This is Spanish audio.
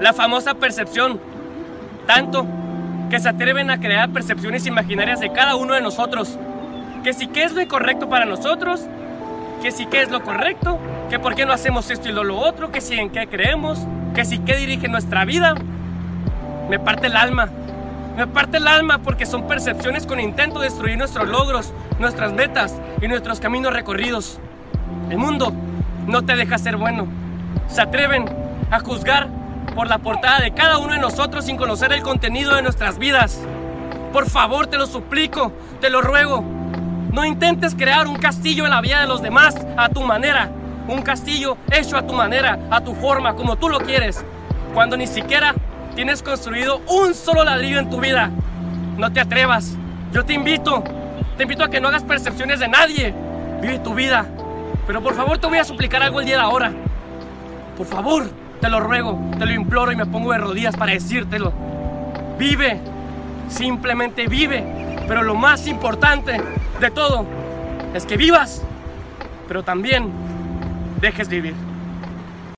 La famosa percepción. Tanto que se atreven a crear percepciones imaginarias de cada uno de nosotros. Que si qué es lo incorrecto para nosotros, que si qué es lo correcto, que por qué no hacemos esto y lo, lo otro, que si en qué creemos, que si qué dirige nuestra vida. Me parte el alma. Me parte el alma porque son percepciones con intento de destruir nuestros logros, nuestras metas y nuestros caminos recorridos. El mundo no te deja ser bueno. Se atreven a juzgar por la portada de cada uno de nosotros sin conocer el contenido de nuestras vidas. Por favor, te lo suplico, te lo ruego. No intentes crear un castillo en la vida de los demás a tu manera. Un castillo hecho a tu manera, a tu forma, como tú lo quieres. Cuando ni siquiera tienes construido un solo ladrillo en tu vida. No te atrevas. Yo te invito. Te invito a que no hagas percepciones de nadie. Vive tu vida. Pero por favor te voy a suplicar algo el día de ahora. Por favor, te lo ruego, te lo imploro y me pongo de rodillas para decírtelo. Vive. Simplemente vive. Pero lo más importante de todo es que vivas. Pero también dejes vivir.